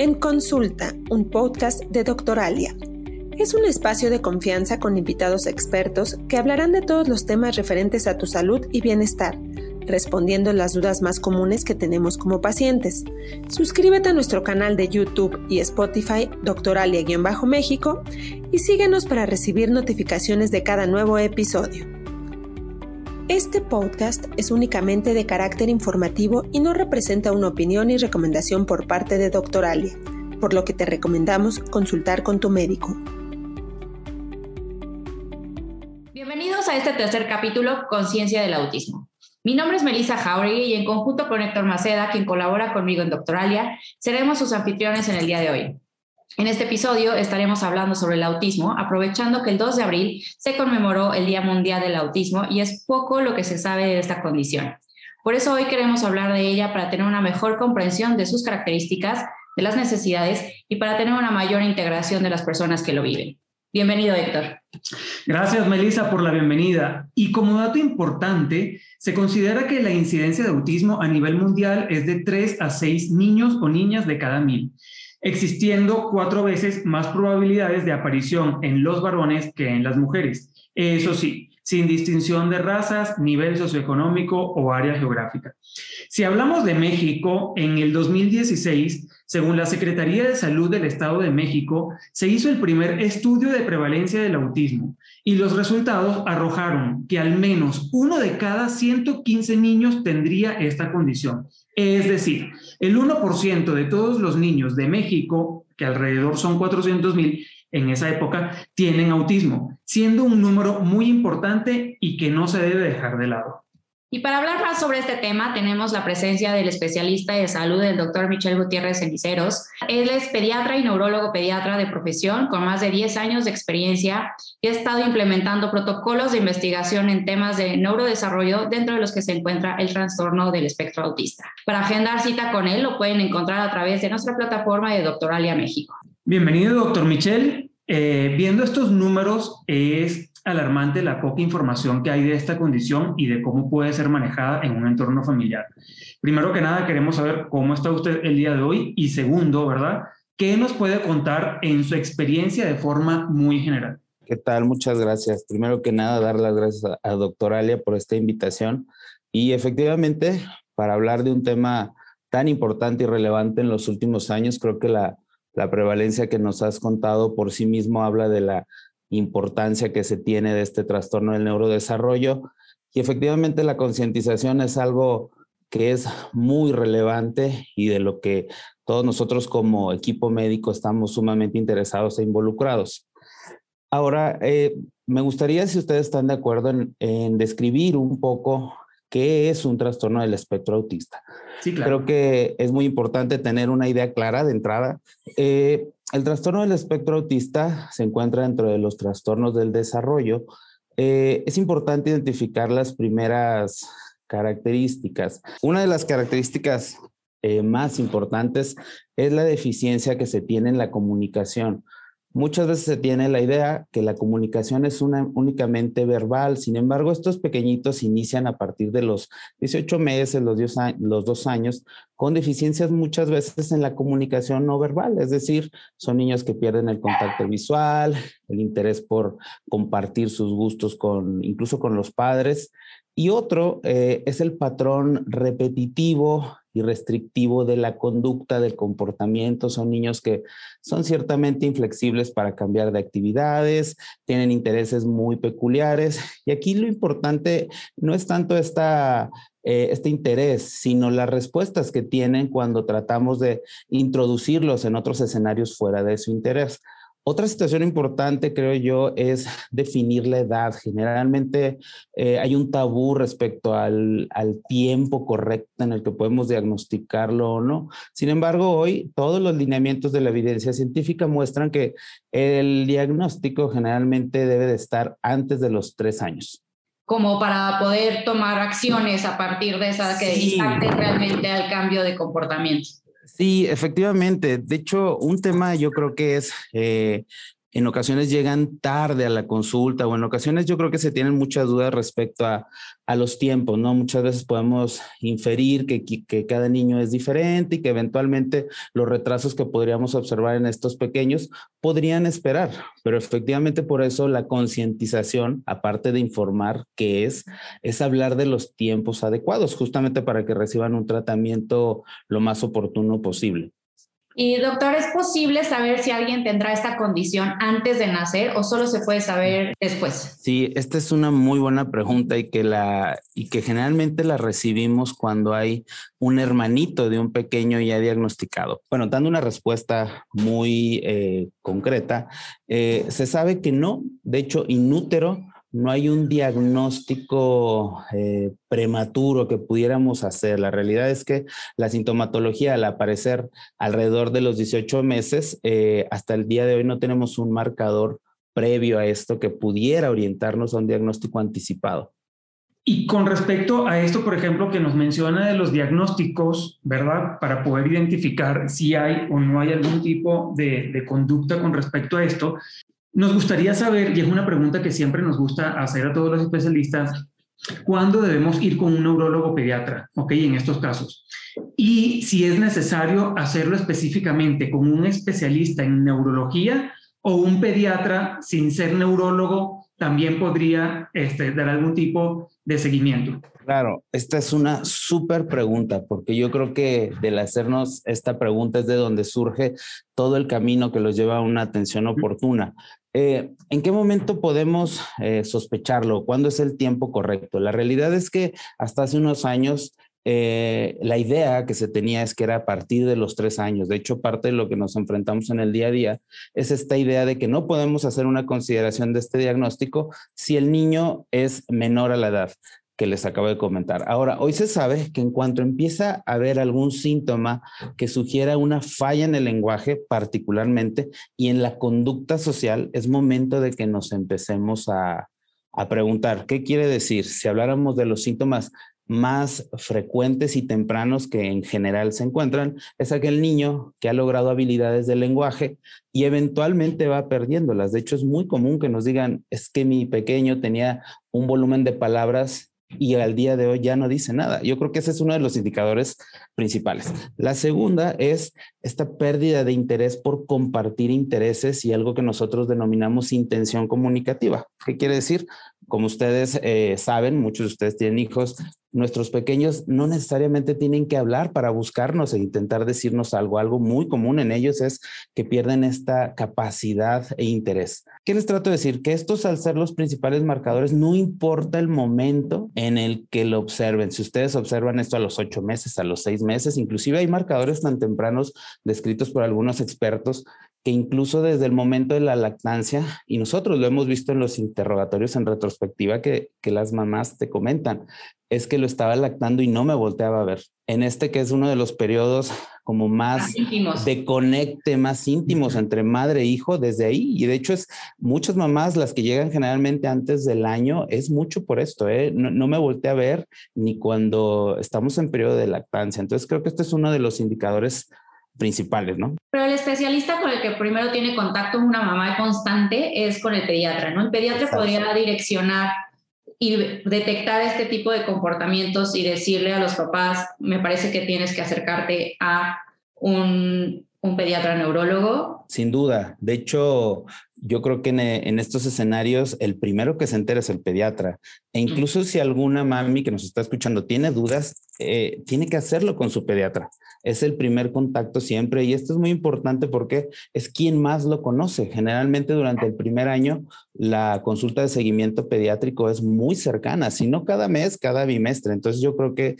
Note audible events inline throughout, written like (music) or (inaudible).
En Consulta, un podcast de Doctoralia. Es un espacio de confianza con invitados expertos que hablarán de todos los temas referentes a tu salud y bienestar, respondiendo las dudas más comunes que tenemos como pacientes. Suscríbete a nuestro canal de YouTube y Spotify Doctoralia-México y síguenos para recibir notificaciones de cada nuevo episodio. Este podcast es únicamente de carácter informativo y no representa una opinión y recomendación por parte de Doctoralia, por lo que te recomendamos consultar con tu médico. Bienvenidos a este tercer capítulo, Conciencia del Autismo. Mi nombre es Melissa Jauregui y en conjunto con Héctor Maceda, quien colabora conmigo en Doctoralia, seremos sus anfitriones en el día de hoy. En este episodio estaremos hablando sobre el autismo, aprovechando que el 2 de abril se conmemoró el Día Mundial del Autismo y es poco lo que se sabe de esta condición. Por eso hoy queremos hablar de ella para tener una mejor comprensión de sus características, de las necesidades y para tener una mayor integración de las personas que lo viven. Bienvenido, Héctor. Gracias, Melissa, por la bienvenida. Y como dato importante, se considera que la incidencia de autismo a nivel mundial es de 3 a 6 niños o niñas de cada mil existiendo cuatro veces más probabilidades de aparición en los varones que en las mujeres. Eso sí, sin distinción de razas, nivel socioeconómico o área geográfica. Si hablamos de México, en el 2016, según la Secretaría de Salud del Estado de México, se hizo el primer estudio de prevalencia del autismo y los resultados arrojaron que al menos uno de cada 115 niños tendría esta condición. Es decir, el 1% de todos los niños de México, que alrededor son 400 mil en esa época, tienen autismo, siendo un número muy importante y que no se debe dejar de lado. Y para hablar más sobre este tema, tenemos la presencia del especialista de salud, el doctor Michel Gutiérrez Ceniceros. Él es pediatra y neurólogo pediatra de profesión con más de 10 años de experiencia y ha estado implementando protocolos de investigación en temas de neurodesarrollo, dentro de los que se encuentra el trastorno del espectro autista. Para agendar cita con él, lo pueden encontrar a través de nuestra plataforma de Doctoralia México. Bienvenido, doctor Michel. Eh, viendo estos números, es alarmante la poca información que hay de esta condición y de cómo puede ser manejada en un entorno familiar. Primero que nada, queremos saber cómo está usted el día de hoy y segundo, ¿verdad? ¿Qué nos puede contar en su experiencia de forma muy general? ¿Qué tal? Muchas gracias. Primero que nada, dar las gracias a, doctor Alia por esta invitación y efectivamente, para hablar de un tema tan importante y relevante en los últimos años, creo que la, la prevalencia que nos has contado por sí mismo habla de la importancia que se tiene de este trastorno del neurodesarrollo. Y efectivamente la concientización es algo que es muy relevante y de lo que todos nosotros como equipo médico estamos sumamente interesados e involucrados. Ahora, eh, me gustaría, si ustedes están de acuerdo, en, describir un poco qué es un trastorno del espectro autista. Sí, claro. Creo que es muy importante tener una idea clara de entrada. Eh, el trastorno del espectro autista se encuentra dentro de los trastornos del desarrollo. Eh, es importante identificar las primeras características. Una de las características eh, más importantes es la deficiencia que se tiene en la comunicación. Muchas veces se tiene la idea que la comunicación es únicamente verbal, sin embargo, estos pequeñitos inician a partir de los 18 meses, los, los dos años, con deficiencias muchas veces en la comunicación no verbal, es decir, son niños que pierden el contacto visual, el interés por compartir sus gustos con, incluso con los padres. Y otro eh, es el patrón repetitivo y restrictivo de la conducta, del comportamiento. Son niños que son ciertamente inflexibles para cambiar de actividades, tienen intereses muy peculiares. Y aquí lo importante no es tanto esta, eh, este interés, sino las respuestas que tienen cuando tratamos de introducirlos en otros escenarios fuera de su interés. Otra situación importante, creo yo, es definir la edad. Generalmente eh, hay un tabú respecto al, al, tiempo correcto en el que podemos diagnosticarlo o no. Sin embargo, hoy todos los lineamientos de la evidencia científica muestran que el diagnóstico generalmente debe de estar antes de los tres años como para poder tomar acciones a partir de esa que sí. realmente al cambio de comportamiento. Sí, efectivamente. De hecho, un tema yo creo que es eh, en ocasiones llegan tarde a la consulta o en ocasiones yo creo que se tienen muchas dudas respecto a, a los tiempos, ¿no? Muchas veces podemos inferir que, que, cada niño es diferente y que eventualmente los retrasos que podríamos observar en estos pequeños podrían esperar, pero efectivamente por eso la concientización, aparte de informar qué es, es hablar de los tiempos adecuados, justamente para que reciban un tratamiento lo más oportuno posible. Y doctor, ¿es posible saber si alguien tendrá esta condición antes de nacer o solo se puede saber después? Sí, esta es una muy buena pregunta y que, la, y que generalmente la recibimos cuando hay un hermanito de un pequeño ya diagnosticado. Bueno, dando una respuesta muy eh, concreta, eh, se sabe que no, de hecho, inútero no hay un diagnóstico eh, prematuro que pudiéramos hacer. La realidad es que la sintomatología al aparecer alrededor de los 18 meses, eh, hasta el día de hoy no tenemos un marcador previo a esto que pudiera orientarnos a un diagnóstico anticipado. Y con respecto a esto, por ejemplo, que nos menciona de los diagnósticos, ¿verdad? Para poder identificar si hay o no hay algún tipo de, de conducta con respecto a esto, nos gustaría saber, y es una pregunta que siempre nos gusta hacer a todos los especialistas, ¿cuándo debemos ir con un neurólogo pediatra? ¿Ok? En estos casos. Y si es necesario hacerlo específicamente con un especialista en neurología o un pediatra sin ser neurólogo también podría este, dar algún tipo de seguimiento. Claro, esta es una súper pregunta, porque yo creo que del hacernos esta pregunta es de donde surge todo el camino que los lleva a una atención oportuna. Eh, ¿En qué momento podemos eh, sospecharlo? ¿Cuándo es el tiempo correcto? La realidad es que hasta hace unos años eh, la idea que se tenía es que era a partir de los tres años. De hecho, parte de lo que nos enfrentamos en el día a día es esta idea de que no podemos hacer una consideración de este diagnóstico si el niño es menor a la edad que les acabo de comentar. Ahora, hoy se sabe que en cuanto empieza a haber algún síntoma que sugiera una falla en el lenguaje particularmente y en la conducta social, es momento de que nos empecemos a, a preguntar, ¿qué quiere decir? Si habláramos de los síntomas más frecuentes y tempranos que en general se encuentran es aquel niño que ha logrado habilidades de lenguaje y eventualmente va perdiéndolas. De hecho, es muy común que nos digan, es que mi pequeño tenía un volumen de palabras y al día de hoy ya no dice nada. Yo creo que ese es uno de los indicadores principales. La segunda es esta pérdida de interés por compartir intereses y algo que nosotros denominamos intención comunicativa. ¿Qué quiere decir? Como ustedes eh, saben, muchos de ustedes tienen hijos, nuestros pequeños no necesariamente tienen que hablar para buscarnos e intentar decirnos algo. Algo muy común en ellos es que pierden esta capacidad e interés. ¿Qué les trato de decir? Que estos al ser los principales marcadores, no importa el momento en el que lo observen. Si ustedes observan esto a los ocho meses, a los seis meses, inclusive hay marcadores tan tempranos descritos por algunos expertos que incluso desde el momento de la lactancia, y nosotros lo hemos visto en los interrogatorios en retrospectiva que, que las mamás te comentan, es que lo estaba lactando y no me volteaba a ver. En este que es uno de los periodos como más, de conecte, más íntimos entre madre e hijo desde ahí. Y de hecho es muchas mamás, las que llegan generalmente antes del año, es mucho por esto, ¿eh? no, no me volteé a ver ni cuando estamos en periodo de lactancia. Entonces creo que este es uno de los indicadores principales, ¿no? Pero el especialista con el que primero tiene contacto una mamá constante es con el pediatra, ¿no? El pediatra podría direccionar y detectar este tipo de comportamientos y decirle a los papás, me parece que tienes que acercarte a un, un pediatra neurólogo. Sin duda. De hecho, yo creo que en, estos escenarios el primero que se entera es el pediatra. E incluso si alguna mami que nos está escuchando tiene dudas, eh, tiene que hacerlo con su pediatra. Es el primer contacto siempre y esto es muy importante porque es quien más lo conoce. Generalmente durante el primer año la consulta de seguimiento pediátrico es muy cercana, si no cada mes, cada bimestre. Entonces yo creo que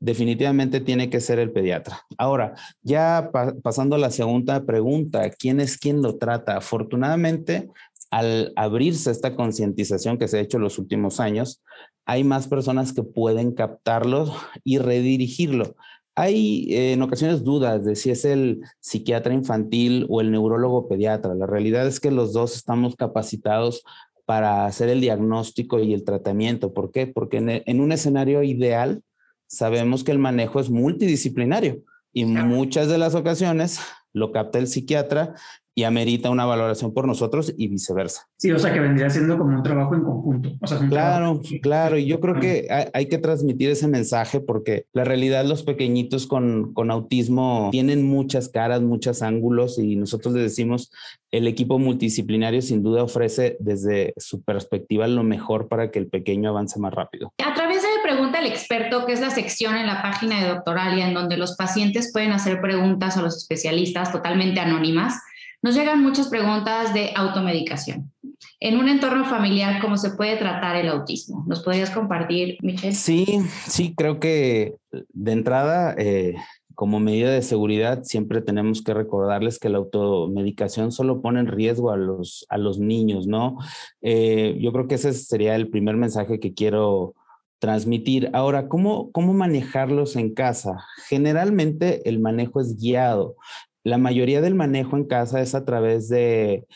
definitivamente tiene que ser el pediatra. Ahora, ya pasando a la segunda pregunta, ¿quién es quien lo trata? Afortunadamente, al abrirse esta concientización que se ha hecho en los últimos años, hay más personas que pueden captarlo y redirigirlo. Hay eh, en ocasiones dudas de si es el psiquiatra infantil o el neurólogo pediatra. La realidad es que los dos estamos capacitados para hacer el diagnóstico y el tratamiento. ¿Por qué? Porque en un escenario ideal, sabemos que el manejo es multidisciplinario y muchas de las ocasiones lo capta el psiquiatra y amerita una valoración por nosotros y viceversa. Sí, o sea que vendría siendo como un trabajo en conjunto. claro, claro, y yo creo que hay, que transmitir ese mensaje porque la realidad los pequeñitos con, con autismo tienen muchas caras, muchos ángulos y nosotros les decimos, el equipo multidisciplinario sin duda ofrece desde su perspectiva lo mejor para que el pequeño avance más rápido. A través de Pregunta el experto, que es la sección en la página de Doctoralia en donde los pacientes pueden hacer preguntas a los especialistas totalmente anónimas, nos llegan muchas preguntas de automedicación. En un entorno familiar, ¿cómo se puede tratar el autismo? ¿Nos podrías compartir, Michelle? Sí, sí, creo que de entrada, eh, como medida de seguridad, siempre tenemos que recordarles que la automedicación solo pone en riesgo a los, a los niños, ¿no? Eh, yo creo que ese sería el primer mensaje que quiero transmitir. Ahora, ¿cómo, ¿cómo manejarlos en casa? Generalmente el manejo es guiado. La mayoría del manejo en casa es a través de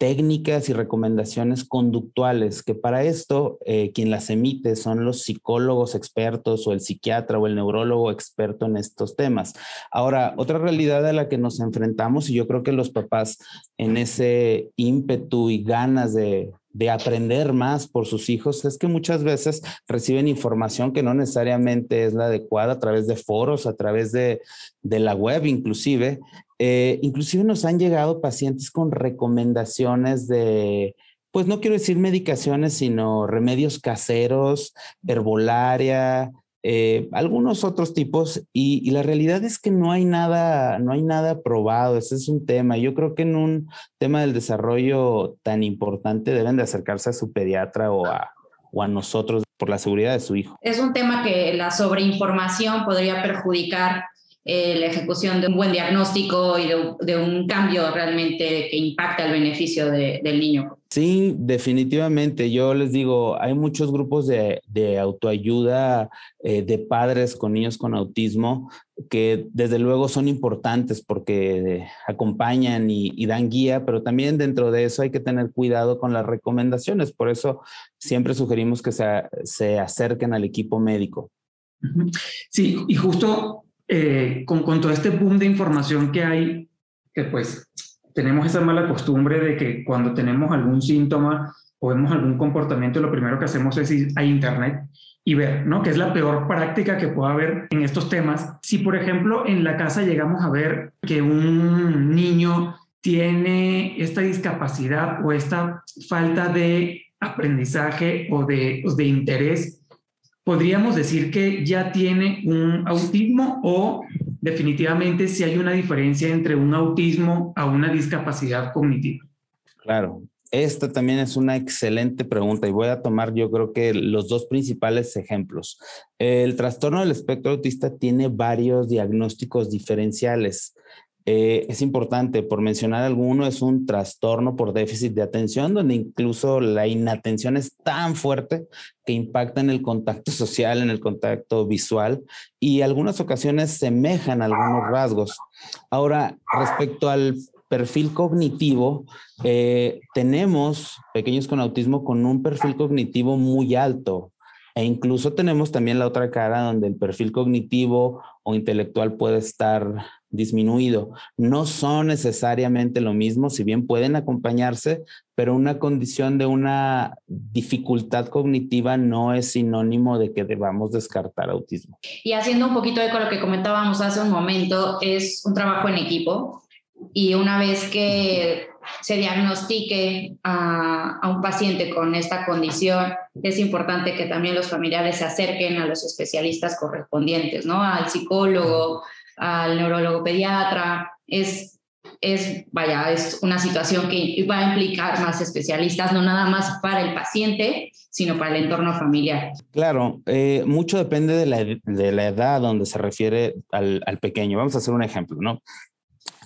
técnicas y recomendaciones conductuales, que para esto eh, quien las emite son los psicólogos expertos o el psiquiatra o el neurólogo experto en estos temas. Ahora, otra realidad a la que nos enfrentamos, y yo creo que los papás en ese ímpetu y ganas de, de aprender más por sus hijos es que muchas veces reciben información que no necesariamente es la adecuada a través de foros, a través de, de la web inclusive, eh, inclusive nos han llegado pacientes con recomendaciones de, pues no quiero decir medicaciones, sino remedios caseros, herbolaria, eh, algunos otros tipos y, la realidad es que no hay nada, no hay nada probado. Ese es un tema. Yo creo que en un tema del desarrollo tan importante deben de acercarse a su pediatra o a, o a nosotros por la seguridad de su hijo. Es un tema que la sobreinformación podría perjudicar eh, la ejecución de un buen diagnóstico y de, un cambio realmente que impacta el beneficio del niño. Sí, definitivamente. Yo les digo, hay muchos grupos de, autoayuda eh, de padres con niños con autismo que desde luego son importantes porque acompañan y, dan guía, pero también dentro de eso hay que tener cuidado con las recomendaciones. Por eso siempre sugerimos que se, se acerquen al equipo médico. Sí, y justo eh, con, con, todo este boom de información que hay, que pues tenemos esa mala costumbre de que cuando tenemos algún síntoma o vemos algún comportamiento, lo primero que hacemos es ir a Internet y ver, ¿no? Que es la peor práctica que pueda haber en estos temas. Si, por ejemplo, en la casa llegamos a ver que un niño tiene esta discapacidad o esta falta de aprendizaje o de, de interés podríamos decir que ya tiene un autismo o definitivamente si hay una diferencia entre un autismo a una discapacidad cognitiva. Claro, esta también es una excelente pregunta y voy a tomar yo creo que los dos principales ejemplos. El trastorno del espectro autista tiene varios diagnósticos diferenciales. Eh, es importante, por mencionar alguno, es un trastorno por déficit de atención, donde incluso la inatención es tan fuerte que impacta en el contacto (laughs) social, en el contacto visual y algunas ocasiones semejan algunos rasgos. Ahora, respecto al perfil cognitivo, eh, tenemos pequeños con autismo con un perfil cognitivo muy alto. E incluso tenemos también la otra cara donde el perfil cognitivo o intelectual puede estar disminuido. No son necesariamente lo mismo, si bien pueden acompañarse, pero una condición de una dificultad cognitiva no es sinónimo de que debamos descartar autismo. Y haciendo un poquito de con lo que comentábamos hace un momento, es un trabajo en equipo y una vez que se diagnostique a, a, un paciente con esta condición, es importante que también los familiares se acerquen a los especialistas correspondientes, ¿no? Al psicólogo, al neurólogo pediatra. Es, es, vaya, es una situación que va a implicar más especialistas, no nada más para el paciente, sino para el entorno familiar. Claro, eh, mucho depende de la, de la, edad donde se refiere al, al pequeño. Vamos a hacer un ejemplo, ¿no?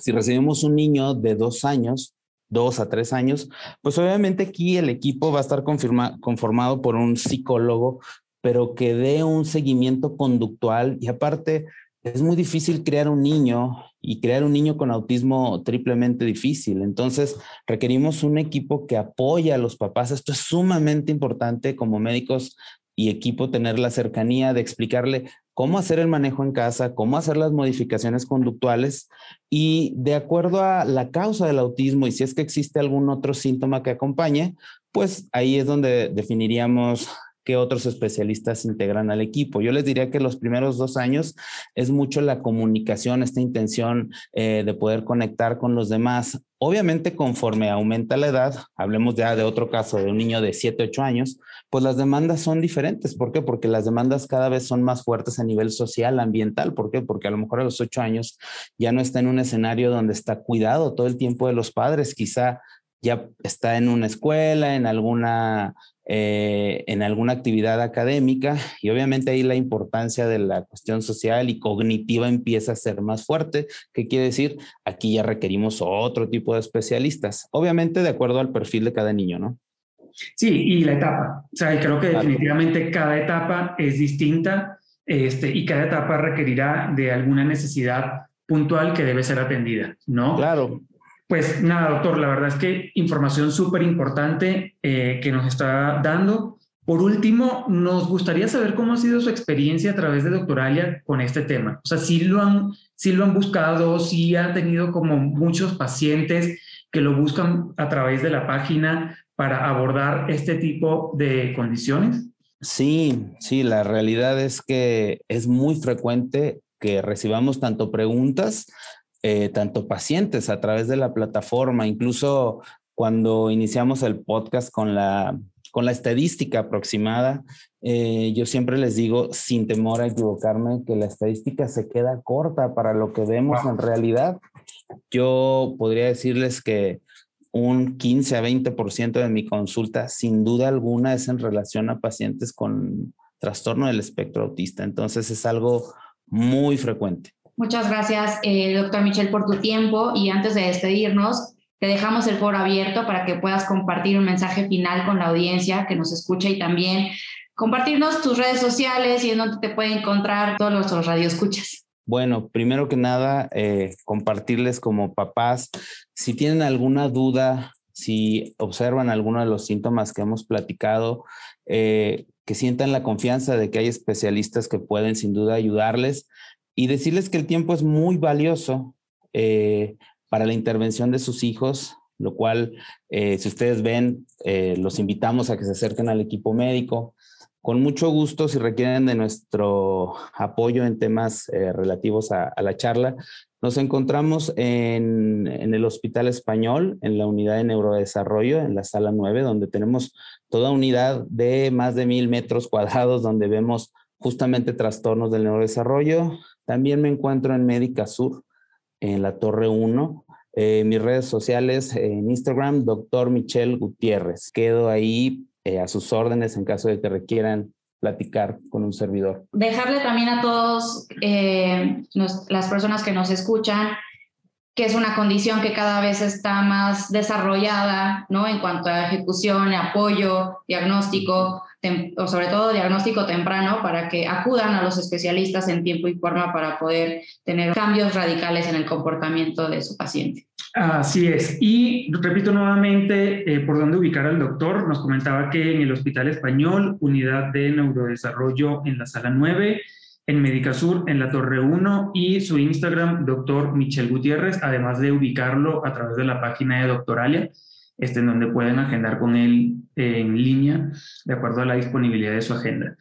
Si recibimos un niño de dos años, dos a tres años, pues obviamente aquí el equipo va a estar conformado por un psicólogo, pero que dé un seguimiento conductual y aparte es muy difícil crear un niño y crear un niño con autismo triplemente difícil. Entonces, requerimos un equipo que apoye a los papás. Esto es sumamente importante como médicos y equipo tener la cercanía de explicarle cómo hacer el manejo en casa, cómo hacer las modificaciones conductuales y de acuerdo a la causa del autismo y si es que existe algún otro síntoma que acompañe, pues ahí es donde definiríamos qué otros especialistas integran al equipo. Yo les diría que los primeros dos años es mucho la comunicación, esta intención eh, de poder conectar con los demás. Obviamente, conforme aumenta la edad, hablemos ya de otro caso de un niño de 7, 8 años, pues las demandas son diferentes. ¿Por qué? Porque las demandas cada vez son más fuertes a nivel social, ambiental. ¿Por qué? Porque a lo mejor a los 8 años ya no está en un escenario donde está cuidado todo el tiempo de los padres, quizá ya está en una escuela, en alguna eh, en alguna actividad académica y obviamente ahí la importancia de la cuestión social y cognitiva empieza a ser más fuerte. ¿Qué quiere decir? Aquí ya requerimos otro tipo de especialistas, obviamente de acuerdo al perfil de cada niño, ¿no? Sí, y la etapa. O sea, creo que definitivamente cada etapa es distinta este, y cada etapa requerirá de alguna necesidad puntual que debe ser atendida, ¿no? Claro. Pues nada, doctor, la verdad es que información súper importante eh, que nos está dando. Por último, nos gustaría saber cómo ha sido su experiencia a través de Doctoralia con este tema. O sea, si lo han, si lo han buscado, si ha tenido como muchos pacientes que lo buscan a través de la página para abordar este tipo de condiciones. Sí, sí, la realidad es que es muy frecuente que recibamos tanto preguntas eh, tanto pacientes a través de la plataforma, incluso cuando iniciamos el podcast con la, con la estadística aproximada, eh, yo siempre les digo, sin temor a equivocarme, que la estadística se queda corta para lo que vemos en realidad. Yo podría decirles que un 15 a 20% de mi consulta, sin duda alguna, es en relación a pacientes con trastorno del espectro autista. Entonces es algo muy frecuente. Muchas gracias, eh, doctor Michel, por tu tiempo y antes de despedirnos, te dejamos el foro abierto para que puedas compartir un mensaje final con la audiencia que nos escucha y también compartirnos tus redes sociales y en donde te pueden encontrar todos nuestros radioescuchas. Bueno, primero que nada, eh, compartirles como papás, si tienen alguna duda, si observan alguno de los síntomas que hemos platicado, eh, que sientan la confianza de que hay especialistas que pueden sin duda ayudarles y decirles que el tiempo es muy valioso eh, para la intervención de sus hijos, lo cual, eh, si ustedes ven, eh, los invitamos a que se acerquen al equipo médico. Con mucho gusto, si requieren de nuestro apoyo en temas relativos a, la charla, nos encontramos en, en, el Hospital Español, en la unidad de neurodesarrollo, en la sala 9, donde tenemos toda unidad de más de mil metros cuadrados, donde vemos justamente trastornos del neurodesarrollo, también me encuentro en Médica Sur, en la Torre 1. Eh, mis redes sociales en Instagram, doctor Michel Gutiérrez. Quedo ahí eh, a sus órdenes en caso de que requieran platicar con un servidor. Dejarle también a todos eh, las personas que nos escuchan que es una condición que cada vez está más desarrollada, ¿no? En cuanto a ejecución, apoyo, diagnóstico, o sobre todo diagnóstico temprano, para que acudan a los especialistas en tiempo y forma para poder tener cambios radicales en el comportamiento de su paciente. Así es. Y repito nuevamente eh, por dónde ubicar al doctor. Nos comentaba que en el Hospital Español, unidad de neurodesarrollo en la sala 9, en Medicasur, en la Torre 1 y su Instagram, doctor Michel Gutiérrez, además de ubicarlo a través de la página de Doctoralia, este, en donde pueden agendar con él en línea de acuerdo a la disponibilidad de su agenda.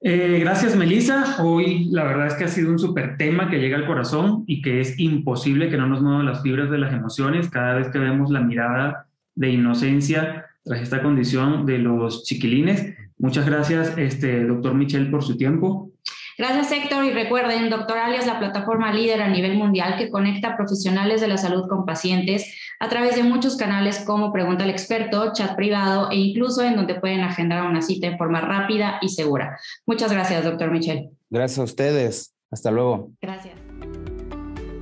Eh, gracias, Melissa. Hoy la verdad es que ha sido un súper tema que llega al corazón y que es imposible que no nos mueva las fibras de las emociones cada vez que vemos la mirada de inocencia tras esta condición de los chiquilines. Muchas gracias, este, doctor Michel, por su tiempo. Gracias, Héctor. Y recuerden, Doctoralia es la plataforma líder a nivel mundial que conecta profesionales de la salud con pacientes a través de muchos canales como Pregunta al Experto, chat privado e incluso en donde pueden agendar una cita en forma rápida y segura. Muchas gracias, doctor Michel. Gracias a ustedes. Hasta luego. Gracias.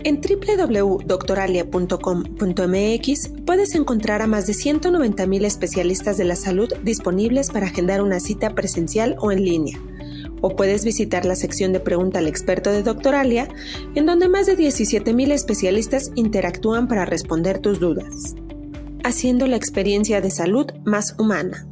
En www.doctoralia.com.mx puedes encontrar a más de 190.000 especialistas de la salud disponibles para agendar una cita presencial o en línea o puedes visitar la sección de Pregunta al experto de Doctoralia, en donde más de 17.000 especialistas interactúan para responder tus dudas, haciendo la experiencia de salud más humana.